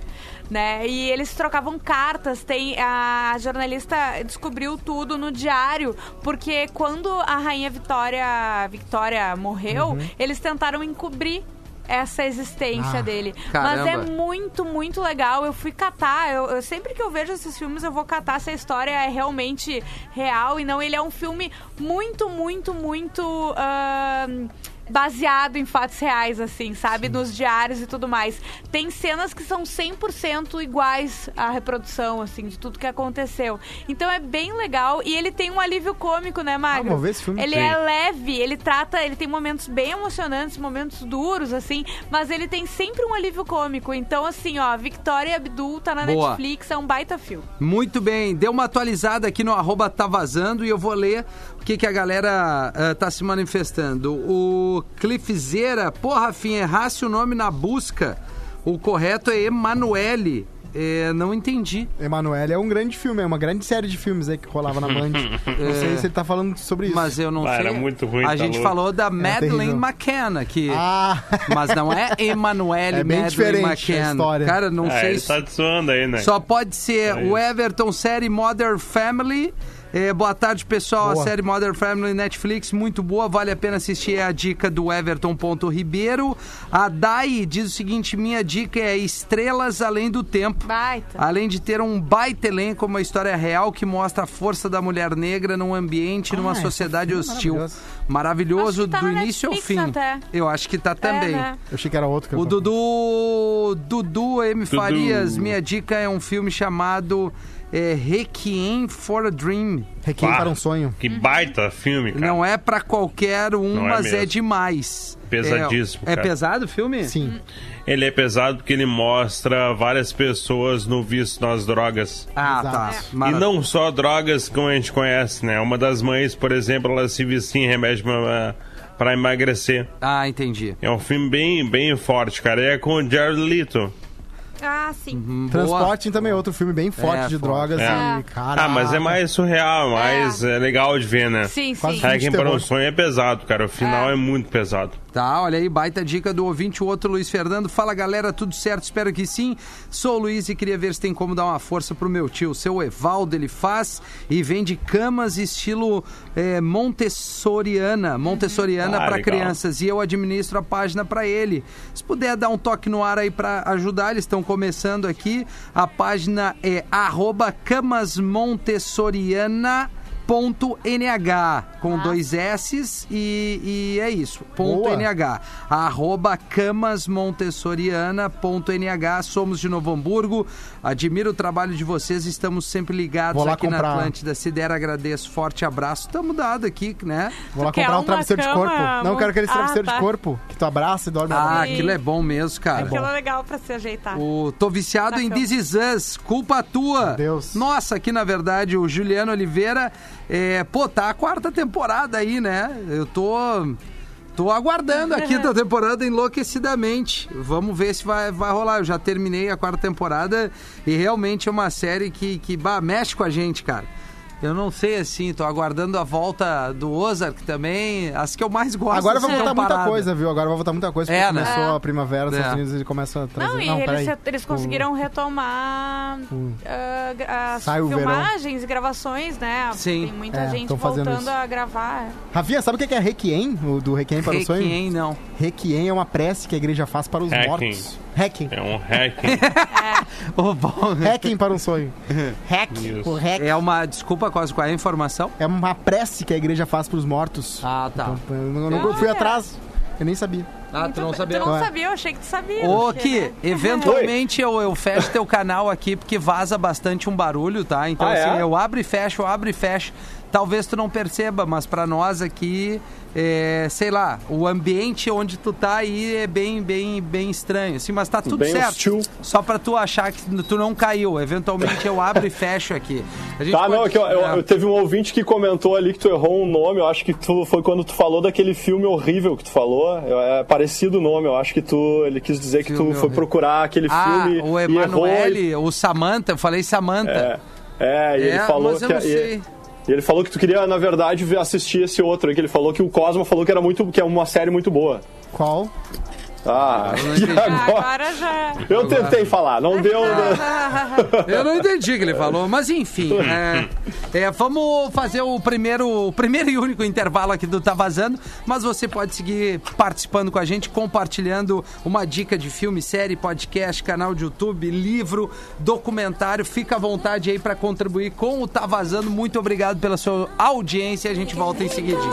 Né? E eles trocavam cartas. Tem a jornalista descobriu tudo no diário, porque quando a rainha Vitória Victoria morreu, eles tentaram encobrir essa existência Ah, dele. Mas é caramba. muito, muito legal. Eu fui catar. Eu, eu- sempre que eu vejo esses filmes, eu vou catar se a história é realmente real e não. Ele é um filme muito, muito, muito. ahn, Baseado em fatos reais, assim, sabe? Nos diários e tudo mais. Tem cenas que são 100% iguais à reprodução, assim, de tudo que aconteceu. Então é bem legal. E ele tem um alívio cômico, né, Magro? Ah, vou ver esse filme. Ele Sim. é leve, ele trata, ele tem momentos bem emocionantes, momentos duros, assim, mas ele tem sempre um alívio cômico. Então, assim, ó, Victoria Abdul tá na Boa. Netflix, é um baita filme. Muito bem, deu uma atualizada aqui no arroba tá vazando e eu vou ler o que, que a galera ah, tá se manifestando. O Cliffzeira, pô, Rafinha, errasse o nome na busca. O correto é Emanuele. É, não entendi. Emanuele é um grande filme, é uma grande série de filmes aí que rolava na Band. [LAUGHS] Não sei se ele tá falando sobre isso. Mas eu não Ah, sei. era muito ruim, A tá gente louco. falou da Madeleine terrível. McCann aqui. Ah, [LAUGHS] Mas não é Emanuele É bem Madeleine diferente a McCann. história. Cara, não Ah, sei ele se... tá te zoando aí, né? Só pode ser É o Everton série Modern Family, É, boa tarde, pessoal. Boa. A série Modern Family Netflix, muito boa, vale a pena assistir. É a dica do Everton Ponto Ribeiro. A Dai diz o seguinte: minha dica é Estrelas Além do Tempo. Baita. Além de ter um baita elenco, uma história real que mostra a força da mulher negra num ambiente, numa Ah, sociedade esse filme é hostil. Maravilhoso, que tá do início ao fim. até. Eu acho que tá também. né? Eu achei que era outro. Que O Dudu, Dudu M. Dudu. Farias, minha dica é um filme chamado é, Requiem for a Dream. Requiem Pá. para um sonho. Que baita filme, cara. Não é pra qualquer um, Não é mas é, mesmo. demais. Pesadíssimo, É, é cara. pesado o filme? Sim. Ele é pesado porque ele mostra várias pessoas no vício nas drogas. Ah, Exato. tá. E não só drogas como a gente conhece, né? Uma das mães, por exemplo, ela se vicia em remédio pra, pra emagrecer. Ah, entendi. É um filme bem, bem forte, cara. É com o Jared Leto. Ah, sim. Hum, boa. Transporting também é outro filme bem forte É, de drogas. É. E, cara, Ah, mas é mais surreal, mais é. legal de ver, né? Sim, sim. de para um sonho é pesado, cara. O final é, muito pesado. Tá, olha aí, baita dica do ouvinte, o outro Luiz Fernando. Fala galera, tudo certo? Espero que sim. Sou o Luiz e queria ver se tem como dar uma força pro meu tio. Seu Evaldo, ele faz e vende camas estilo é, Montessoriana, Montessoriana Ah, para crianças. E eu administro a página para ele. Se puder dar um toque no ar aí para ajudar, eles estão começando aqui. A página é arroba camasmontessoriana. Ponto .nh com dois S's e, e é isso. Ponto Boa. .nh arroba camasmontessoriana.nh somos de Novo Hamburgo admiro o trabalho de vocês estamos sempre ligados aqui na comprar. Atlântida se der agradeço, forte abraço tamo dado aqui, né? Vou lá Tu comprar um travesseiro de cama corpo. Não, eu quero aquele Ah, travesseiro tá. de corpo que tu abraça e dorme. Ah, aquilo é bom mesmo, cara Aquilo é legal pra se ajeitar. O, tô viciado Tá em bom. This Is Us, culpa tua. Meu Deus. Nossa, aqui na verdade o Juliano Oliveira, é, pô, tá a quarta temporada aí, né? Eu tô. Tô aguardando aqui da temporada enlouquecidamente. Vamos ver se vai, vai rolar. Eu já terminei a quarta temporada e realmente é uma série que, que bah, mexe com a gente, cara. Eu não sei assim, tô aguardando a volta do Ozark também. As que eu mais gosto Agora vai voltar muita parada. coisa, viu? Agora vai voltar muita coisa. Porque É, né? começou É. a primavera nos É. Estados Unidos e começa a trazer... Não, e eles, eles conseguiram retomar ah, as Sai o verão. filmagens e gravações, né? Sim. Tem muita É, gente voltando isso. a gravar. Rafinha, sabe o que é Requiem? O do Requiem para o sonho? Requiem, não. Requiem é uma prece que a igreja faz para os Hacking. mortos. Hacking. É um hacking. [LAUGHS] [LAUGHS] Ô, bom, Hacking para um sonho. [LAUGHS] Hack. Isso. O hack. É uma. Desculpa, quase qual é a informação? É uma prece que a igreja faz para os mortos. Ah, tá. Então, eu, não- eu fui Olha. atrás. Eu nem sabia. Ah, tu não sabia. Tu não Ué. sabia, eu achei que tu sabia. Ô, Ki, [LAUGHS] eventualmente eu, eu fecho teu canal aqui porque vaza bastante um barulho, tá? Então, Ah, é? assim, eu abro e fecho, eu abro e fecho. Talvez tu não perceba, mas pra nós aqui, é, sei lá, o ambiente onde tu tá aí é bem, bem, bem estranho, assim, mas tá tudo Bem certo. hostil. Só pra tu achar que tu não caiu. Eventualmente eu abro e [LAUGHS] fecho aqui. A gente Tá, não, pode- aqui, ó, eu, é. eu- teve um ouvinte que comentou ali que tu errou um nome. Eu acho que tu, foi quando tu falou daquele filme horrível que tu falou. É parecido o nome. Eu acho que tu. Ele quis dizer que Filme tu foi horrível. procurar aquele Ah, filme. o e errou. Emanuele, o Samantha, eu falei Samantha. É, é, e ele É, falou mas eu que. não e- sei. E ele falou que tu queria, na verdade, ver- assistir esse outro aí, que ele falou que o Cosmo falou que era muito, que é uma série muito boa. Qual? Ah, [LAUGHS] e Ah, agora? Agora já. Eu tentei falar, não deu. né? [LAUGHS] Eu não entendi o que ele falou, mas enfim. É, é, vamos fazer o primeiro, o primeiro e único intervalo aqui do Tá Vazando, mas você pode seguir participando com a gente, compartilhando uma dica de filme, série, podcast, canal de YouTube, livro, documentário. Fica à vontade aí para contribuir com o Tá Vazando. Muito obrigado pela sua audiência. A gente volta em seguidinho.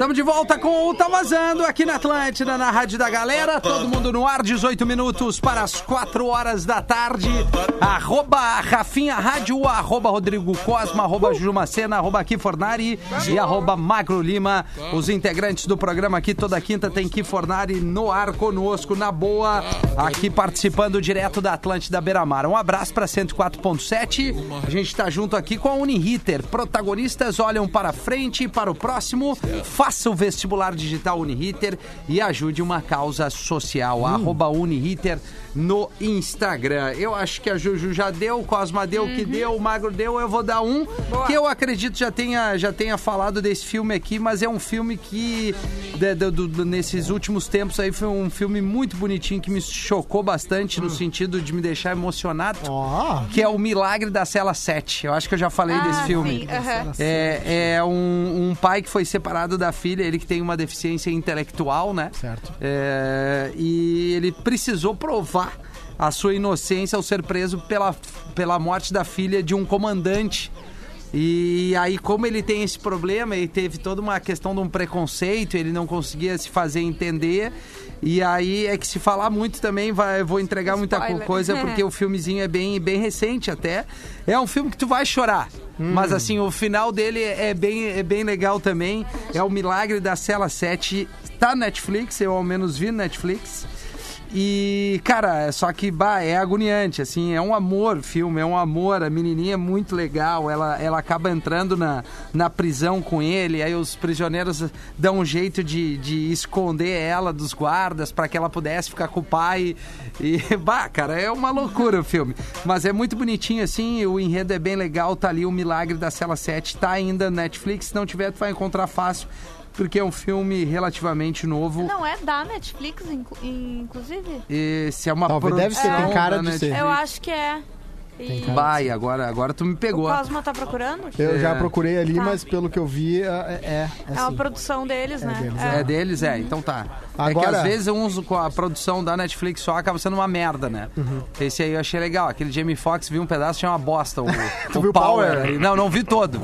Estamos de volta com o Tá Vazando aqui na Atlântida, na Rádio da Galera. Todo mundo no ar, 18 minutos para as 4 horas da tarde. Arroba Rafinha Rádio, arroba Rodrigo Cosma, arroba Jumacena, arroba Kifornari e arroba Magro Lima. Os integrantes do programa aqui toda quinta tem Kifornari no ar conosco, na boa, aqui participando direto da Atlântida Beira Mar. Um abraço para 104.7. A gente está junto aqui com a Uniriter. Protagonistas olham para frente e para o próximo. Faça o vestibular digital Uniriter e ajude uma causa social. Arroba Uniriter no Instagram. Eu acho que a Juju já deu, o Cosma deu, o que deu, o Magro deu, eu vou dar um, que eu acredito já tenha, já tenha falado desse filme aqui, mas é um filme que de- de- do- nesses últimos tempos aí foi um filme muito bonitinho que me chocou bastante no sentido de me deixar emocionado. Ó, Que é o Milagre da Cela 7. Eu acho que eu já falei Ah, desse filme. sim, aham. É, é um, um pai que foi separado da filha, ele que tem uma deficiência intelectual, né? Certo. É, e ele precisou provar a sua inocência ao ser preso pela, pela morte da filha de um comandante. E aí, como ele tem esse problema, ele teve toda uma questão de um preconceito, ele não conseguia se fazer entender. E aí é que se falar muito também, vai, vou entregar muita Spoiler. coisa, [LAUGHS] porque o filmezinho é bem, bem recente até. É um filme que tu vai chorar. Mas assim, o final dele é bem, é bem legal também. É o Milagre da Cela 7. Tá na Netflix, eu ao menos vi no Netflix. E, cara, só que, bah, é agoniante, assim, é um amor filme, é um amor, a menininha é muito legal, ela, ela acaba entrando na, na prisão com ele, aí os prisioneiros dão um jeito de, de esconder ela dos guardas para que ela pudesse ficar com o pai, e, [LAUGHS] bah, cara, é uma loucura o filme, mas é muito bonitinho, assim, o enredo é bem legal, tá ali o Milagre da Cela 7, tá ainda no Netflix, se não tiver, tu vai encontrar fácil, porque é um filme relativamente novo. Não é da Netflix, inclu- inclusive? Esse é uma Talvez deve ser, tem cara de ser. Netflix. Eu acho que é. E Vai, agora, agora tu me o pegou. Cosma tá procurando? eu já É. procurei ali, Tá. mas pelo que eu vi, é, é, é É uma assim. produção deles, né? deles, É deles, é, então tá. é que Agora- às vezes uns com a produção da Netflix só acaba sendo uma merda, né? Uhum. Esse aí eu achei legal. Aquele Jamie Foxx viu um pedaço, tinha uma bosta. O, [LAUGHS] o viu Power? aí. Não, não vi todo.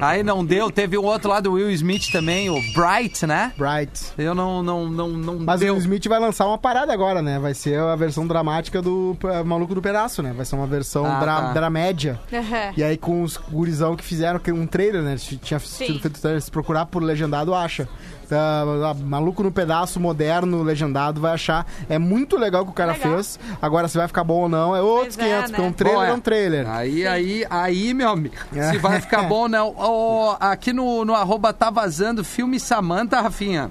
Aí não deu. Teve um outro lá do Will Smith também, o Bright, né? Bright. Eu não, não, não, não Mas deu. o Will Smith vai lançar uma parada agora, né? Vai ser a versão dramática do eh, Maluco do Pedaço, né? Vai ser uma versão Ah, dra tá. dramédia. Aham. E aí com os gurizão que fizeram que um trailer, né? Tinha sido feito trailer, se procurar por legendado, acha. Ah, maluco no pedaço moderno, legendado, vai achar. É muito legal o que o cara Legal. fez. Agora, se vai ficar bom ou não, é outros Pois é, 500, né? porque um trailer Bom, é um trailer. Aí, aí, aí, meu amigo, É. se vai ficar [LAUGHS] bom ou não. Ó, aqui no, no arroba tá vazando filme Samantha, Rafinha.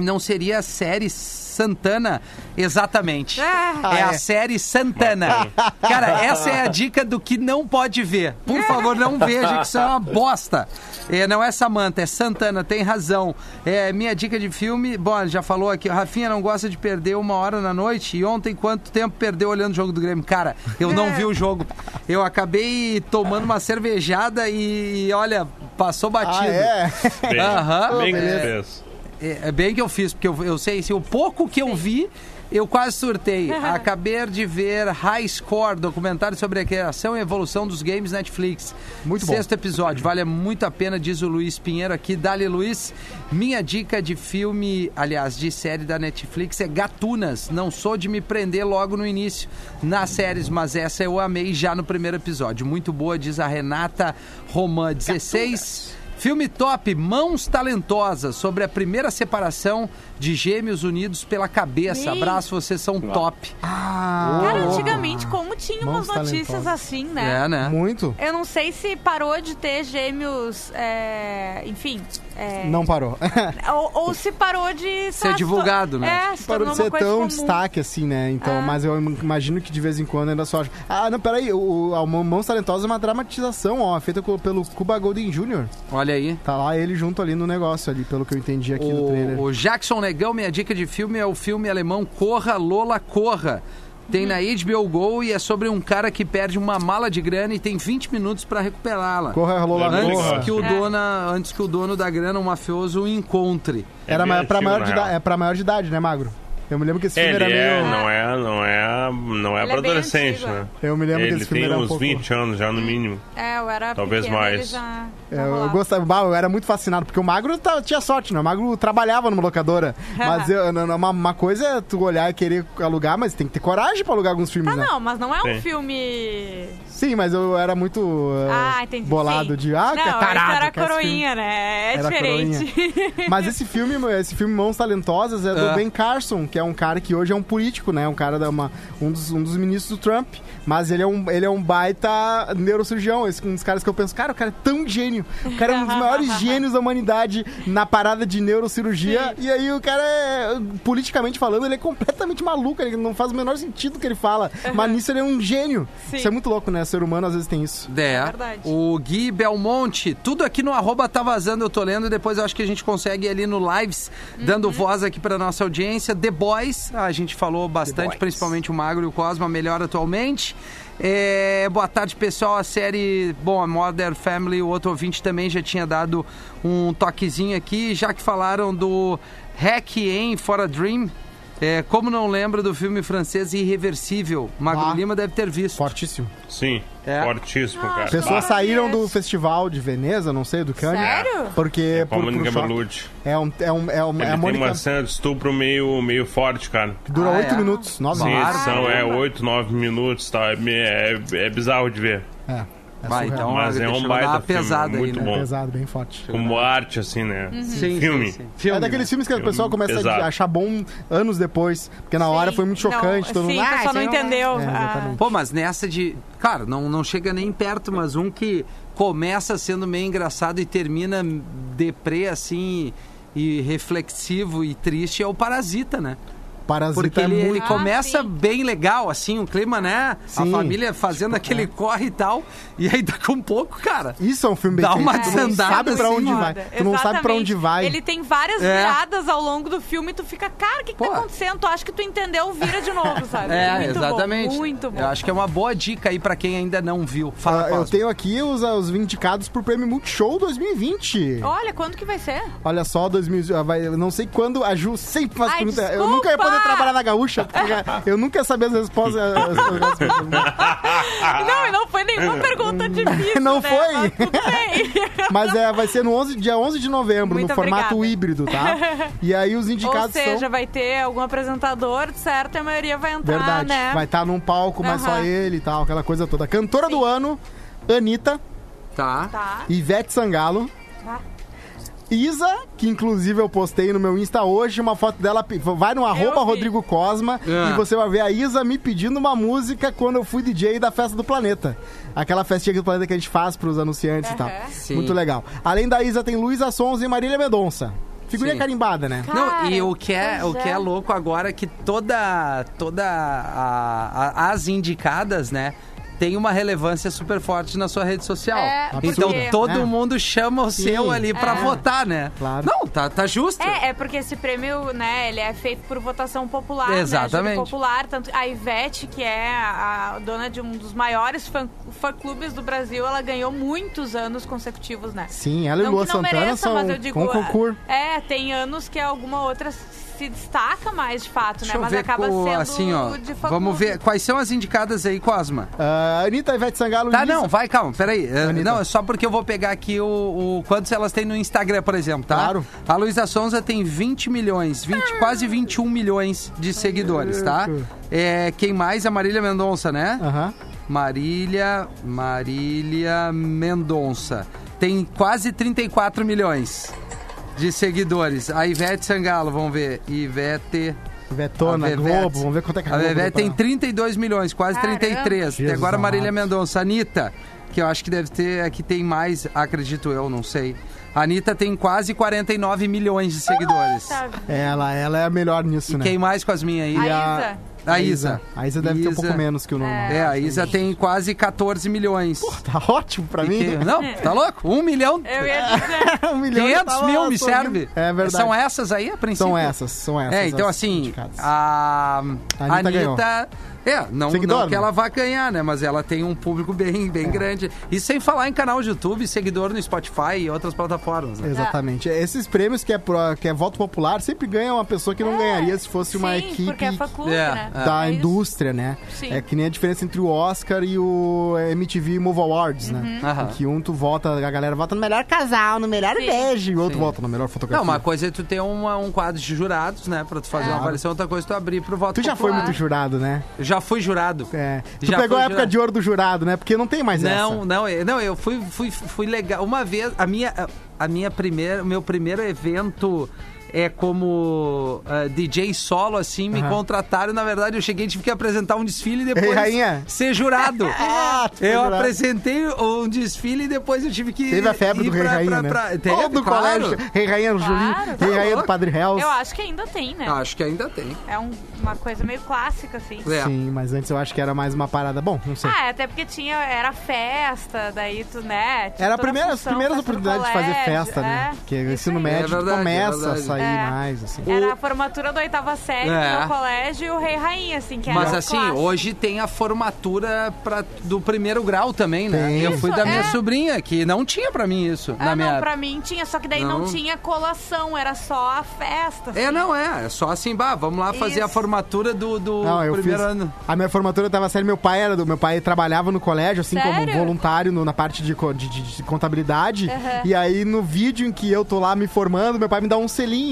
Não seria a série Santana? Exatamente. Ah, é a é. série Santana. Cara, essa é a dica do que não pode ver. Por favor, não veja, que isso é uma bosta. É, não é Samantha, é Santana, tem razão. É, minha dica de filme, bom, já falou aqui, Rafinha não gosta de perder uma hora na noite. E ontem, quanto tempo perdeu olhando o jogo do Grêmio? Cara, eu não vi o jogo. Eu acabei tomando uma cervejada e, olha, passou batido. Ah, é? Bem, Aham. bem que Beleza. É, é bem que eu fiz, porque eu, eu sei, se o pouco que eu vi, eu quase surtei. [LAUGHS] Acabei de ver High Score, documentário sobre a criação e evolução dos games Netflix. Muito bom. Sexto episódio, vale muito a pena, diz o Luiz Pinheiro aqui. Dali, Luiz. Minha dica de filme, aliás, de série da Netflix é Gatunas. Não sou de me prender logo no início nas séries, mas essa eu amei já no primeiro episódio. Muito boa, diz a Renata Romã. 16. Filme top, Mãos Talentosas, sobre a primeira separação de gêmeos unidos pela cabeça. Abraço, vocês são top. Cara, antigamente, como tinha umas notícias talentosas. assim, né? É, né? Muito. Eu não sei se parou de ter gêmeos, é, enfim. É, Não parou. [LAUGHS] Ou, ou se parou de Ser divulgado, né? É, se Parou de uma ser coisa tão comum. destaque assim, né? Então, É. mas eu imagino que de vez em quando ainda só. acha- Ah, não, peraí. O, o Mãos Talentosas é uma dramatização, ó, feita pelo Cuba Golden Jr. Olha aí. Tá lá ele junto ali no negócio ali, pelo que eu entendi aqui no trailer. O, o Jackson Negão, minha dica de filme é o filme alemão Corra, Lola, Corra. Tem na HBO Go e é sobre um cara que perde uma mala de grana e tem 20 minutos pra recuperá-la. Corra, rolou lá, É muito Antes legal. que, o É. dona, antes que o dono da grana, o mafioso, o encontre. Era É antigo, maior de idade, é pra maior de idade, né, Magro? Eu me lembro que esse filme Ele era é, meio. não é, não é, não é Ele pra é adolescente, né? Eu me lembro que Ele esse filme tem era um uns pouco. 20 anos já, no mínimo. É, eu era Talvez pequena, mais. ele já, É, eu, rolava. gostava, eu era muito fascinado, porque o Magro tá- tinha sorte, né? O Magro trabalhava numa locadora. [LAUGHS] mas eu, uma, uma coisa é tu olhar e querer alugar, mas tem que ter coragem pra alugar alguns filmes, Ah, né? não, mas não é um Sim. filme... Sim, mas eu era muito uh, Ah, entendi. bolado sim. de ah, não, que tarado, esse era esse coroinha, né? É Era diferente. Mas esse filme, esse filme Mãos Talentosas é do Ah. Ben Carson, que é um cara que hoje é um político, né? Um cara da uma, um, dos, um dos ministros do Trump. Mas ele é um, ele é um baita neurocirurgião. Esse, um dos caras que eu penso, cara, o cara é tão gênio. O cara é um dos maiores [LAUGHS] gênios da humanidade na parada de neurocirurgia. E aí o cara é, politicamente falando, ele é completamente maluco. Ele não faz o menor sentido o que ele fala. Mas nisso ele é um gênio. Sim. Isso é muito louco, né? Ser humano às vezes tem isso. É, verdade. o Gui Belmonte, tudo aqui no arroba tá vazando, eu tô lendo, depois eu acho que a gente consegue ir ali no Lives, dando Uhum. voz aqui pra nossa audiência. The Boys, a gente falou bastante, principalmente o Magro e o Cosma, melhor atualmente. É, boa tarde, pessoal. A série, bom, a Modern Family, o outro ouvinte também já tinha dado um toquezinho aqui, já que falaram do Hack Aim for a Dream. É, como não lembra do filme francês Irreversível? Magro Ah. Lima deve ter visto. Fortíssimo. Sim, É. fortíssimo, cara. Pessoas Bah. saíram do festival de Veneza, não sei, do Cannes. Sério? Porque. Com a por- Mônica choque. Bellucci. É um. É, um, é, um, Ele é a tem Mônica. uma cena de estupro meio, meio forte, cara. que dura Ah, oito é? minutos, nove Sim, minutos. são é, Caramba. 8, 9 minutos, tá? É, é, é bizarro de ver. É. É Vai, surreal. então, Mas é um baita pesada aí, muito né? bom. pesado, bem forte. Como arte, assim, né? Sim, Filme. sim, sim. Filme, é daqueles né? filmes que a Filme pessoa começa pesado. a achar bom anos depois. Porque na hora foi muito Não, chocante. todo sim, mundo, o pessoal "Ah, não isso aí entendeu. É, Ah. exatamente. Pô, mas nessa de. Cara, não, não chega nem perto, mas um que começa sendo meio engraçado e termina deprê, assim, e reflexivo e triste é o Parasita, né? Parasita Porque é ele, muito. ele começa Ah, bem legal, assim, um clima, né? Sim. A família fazendo aquele corre e tal. E aí daqui um pouco, cara. Isso é um filme bem Dá uma Tu não desandada, sabe pra assim, onde vai. Tu não sabe pra onde vai. Ele tem várias É. viradas ao longo do filme e tu fica, cara, o que, que Pô. tá acontecendo? Tu acha que tu entendeu, vira de novo, sabe? [LAUGHS] É, muito exatamente. Bom, muito bom. Eu acho que é uma boa dica aí pra quem ainda não viu. Fala, Ah, eu tenho aqui os, os indicados pro Prêmio Multishow 2020. Olha, quando que vai ser? Olha só, 2000, ah, vai, eu não sei quando a Ju sempre faz Ai, pergunta. Eu desculpa! nunca ia poder trabalhar na gaúcha, porque eu nunca ia saber as respostas. as- as- as- Não, e não foi nenhuma pergunta difícil. Não né? foi? Mas tudo bem. [LAUGHS] Mas é, vai ser no 11, dia 11 de novembro, Muito no formato obrigada. híbrido, tá? E aí os Ou indicados seja, são... vai ter algum apresentador, certo? E a maioria vai entrar, Verdade. né? Vai estar num palco, mas só Aham. ele e tal, aquela coisa toda. Cantora do ano, Anitta, Tá. Tá. Ivete Sangalo. Tá. Isa, que inclusive eu postei no meu Insta hoje, uma foto dela. Vai no arroba. Rodrigo Cosma Ah. e você vai ver a Isa me pedindo uma música quando eu fui DJ da Festa do Planeta. Aquela festinha do planeta que a gente faz pros anunciantes e tal. Sim. Muito legal. Além da Isa, tem Luísa Sons e Marília Mendonça. Figurinha Sim. carimbada, né? Cara, Não, e o que é, o que é é. louco agora é que toda, toda a- a- as indicadas, né? Tem uma relevância super forte na sua rede social. É, então porque- todo É. mundo chama o seu ali pra É. votar, né? Claro. Não, tá, tá justo. É, é porque esse prêmio, né, ele é feito por votação popular, Exatamente. né, popular, tanto a Ivete, que é a, dona de um dos maiores fã, fã-clubes do Brasil, ela ganhou muitos anos consecutivos, né? Sim, ela e Lua Santana mereça, são mas eu digo, com concurso. é, tem anos que alguma outra se destaca mais de fato, Deixa né, mas ver acaba sendo assim, ó. de Vamos ver quais são as indicadas aí, Cosma. Ah, Anitta, Ivete Sangalo Tá, não, vai, calma, peraí. É, Anitta. Não, é só porque eu vou pegar aqui o, o quantos elas têm no Instagram, por exemplo, tá? Claro. A Luísa Sonza tem 20 milhões, 20, quase 21 milhões de seguidores, tá? É, quem mais? A Marília Mendonça, né? Aham. Marília, Marília Mendonça. Tem quase 34 milhões de seguidores. A Ivete Sangalo, vamos ver. Ivete... Ivetona. Globo, vamos ver quanto é que a A Globo Vevete deu tem pra- 32 milhões, quase Caramba. 33. Até Jesus agora Marília. Mendonça. Anitta, que eu acho que deve ter, aqui tem mais, acredito eu, não sei. A Anitta tem quase 49 milhões de seguidores. Tá. Ela, ela é a melhor nisso, E né? quem mais com as minhas aí? A a- Isa. A Isa. A Isa deve ter um Isa. pouco menos que o normal. É, a Isa tem quase 14 milhões. Tá ótimo pra E mim. que- Não, tá louco? Um milhão. Eu ia dizer. [LAUGHS] um milhão 500 tava mil me serve. É verdade. São essas aí, a princípio? São essas, são essas. É, então as assim, indicadas. a, A Anitta Anitta. É, não, não que né? ela vá ganhar, né? Mas ela tem um público bem, bem É. grande. E sem falar em canal de YouTube, seguidor no Spotify e outras plataformas. Né? Exatamente. Esses prêmios que é, pro, que é voto popular sempre ganha uma pessoa que não ganharia se fosse uma Sim, equipe porque é fã-clube, É, né? É. da É indústria, né? Sim. É que nem a diferença entre o Oscar e o MTV Move Awards, Uhum. né? Aham. Em que um tu vota, a galera vota no melhor casal, no melhor Sim. beijo, e o outro Sim. vota na melhor fotografia. Não, uma coisa é tu ter uma- um quadro de jurados, né? Pra tu fazer uma avaliação, outra coisa é tu abrir pro voto Tu já foi muito jurado, né? Eu Já fui jurado. É. Tu Já pegou a época jurado. de ouro do jurado, né? Porque não tem mais Não, essa. não, eu- não, eu fui, fui, fui legal. Uma vez, a minha, a minha primeira, o meu primeiro evento é como ah, DJ solo, assim, me Aham. contrataram. Na verdade, eu cheguei e tive que apresentar um desfile e depois Ei, rainha. ser jurado. [LAUGHS] Ah, eu jurado. apresentei um desfile e depois eu tive que. Teve a febre ir do Rei Rainha, pra- né? pra- Teve, Ou do claro. colégio. Rei Rainha do Julinho, Claro. Rei Tá Rainha do. Padre Hells. Eu acho que ainda tem, né? Acho que ainda tem. É um- uma coisa meio clássica, assim. É. Sim, mas antes eu acho que era mais uma parada. Bom, não sei. Ah, até porque tinha, era festa, daí tu, né? Era a primeira, as primeiras oportunidades de fazer festa, né? é, Porque o ensino aí. médio É verdade, começa é verdade. a sair É. mais, assim. Era a formatura da oitava série É. do meu colégio e o Rei Rainha, assim, que era Mas assim, clássico. hoje tem a formatura pra, do primeiro grau também, né? Tem. Eu fui Isso, da minha é. sobrinha, que não tinha pra mim isso Ah, na não, minha época. pra mim tinha, só que daí não, Não. tinha colação, era só a festa. É, não é. É só assim, bah, vamos lá fazer a formatura do, do Não, eu primeiro fiz. ano. A minha formatura tava sério, meu pai era do. Meu pai trabalhava no colégio, assim, como Sério? voluntário no- na parte de, de- de- de contabilidade. Aham. E aí, no vídeo em que eu tô lá me formando, meu pai me dá um selinho.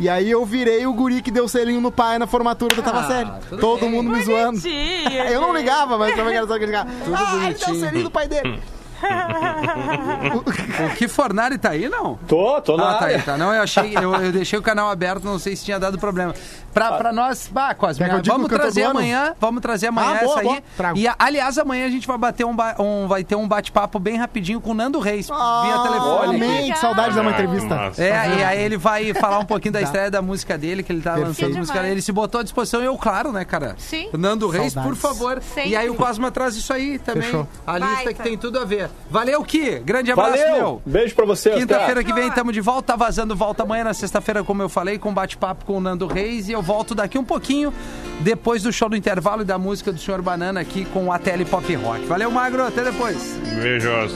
E aí eu virei o guri que deu selinho no pai na formatura da Tava Ah, tudo Todo bem. mundo me zoando. Bonitinho, [LAUGHS] Eu não ligava, mas também era só que ligava. Tudo ah, ele deu o bonitinho. selinho do pai dele. O que Fornari tá aí, não? Tô, tô na Ah, tá área. aí, tá. Não, eu achei, eu, eu deixei o canal aberto, não sei se tinha dado problema. Pra, pra nós, bah, Cosme, vamos trazer amanhã, vamos trazer amanhã Ah, boa, essa aí. Trago. E, aliás, amanhã a gente vai bater um, um- vai ter um bate-papo bem rapidinho com o Nando Reis, via Ah, telefone. Amém, que saudade da uma Ah, entrevista. massa. É, e aí ele vai falar um pouquinho da Tá. estreia da música dele, que ele tá Perfeito. lançando música dele. Ele se botou à disposição e eu, claro, né, cara? Sim. Nando Reis, por Saudades. favor. Sempre. E aí o Cosma traz isso aí também. Fechou. A lista Baita. que tem tudo a ver. Valeu, Ki. Grande abraço, Valeu! meu. Beijo pra você, Quinta-feira que vem estamos de volta, tá vazando volta amanhã na sexta-feira, como eu falei, com bate-papo com o Nando Reis. E eu volto daqui um pouquinho, depois do show do intervalo e da música do Senhor Banana aqui com a Tele Pop Rock. Valeu, Magro, até depois. Beijos.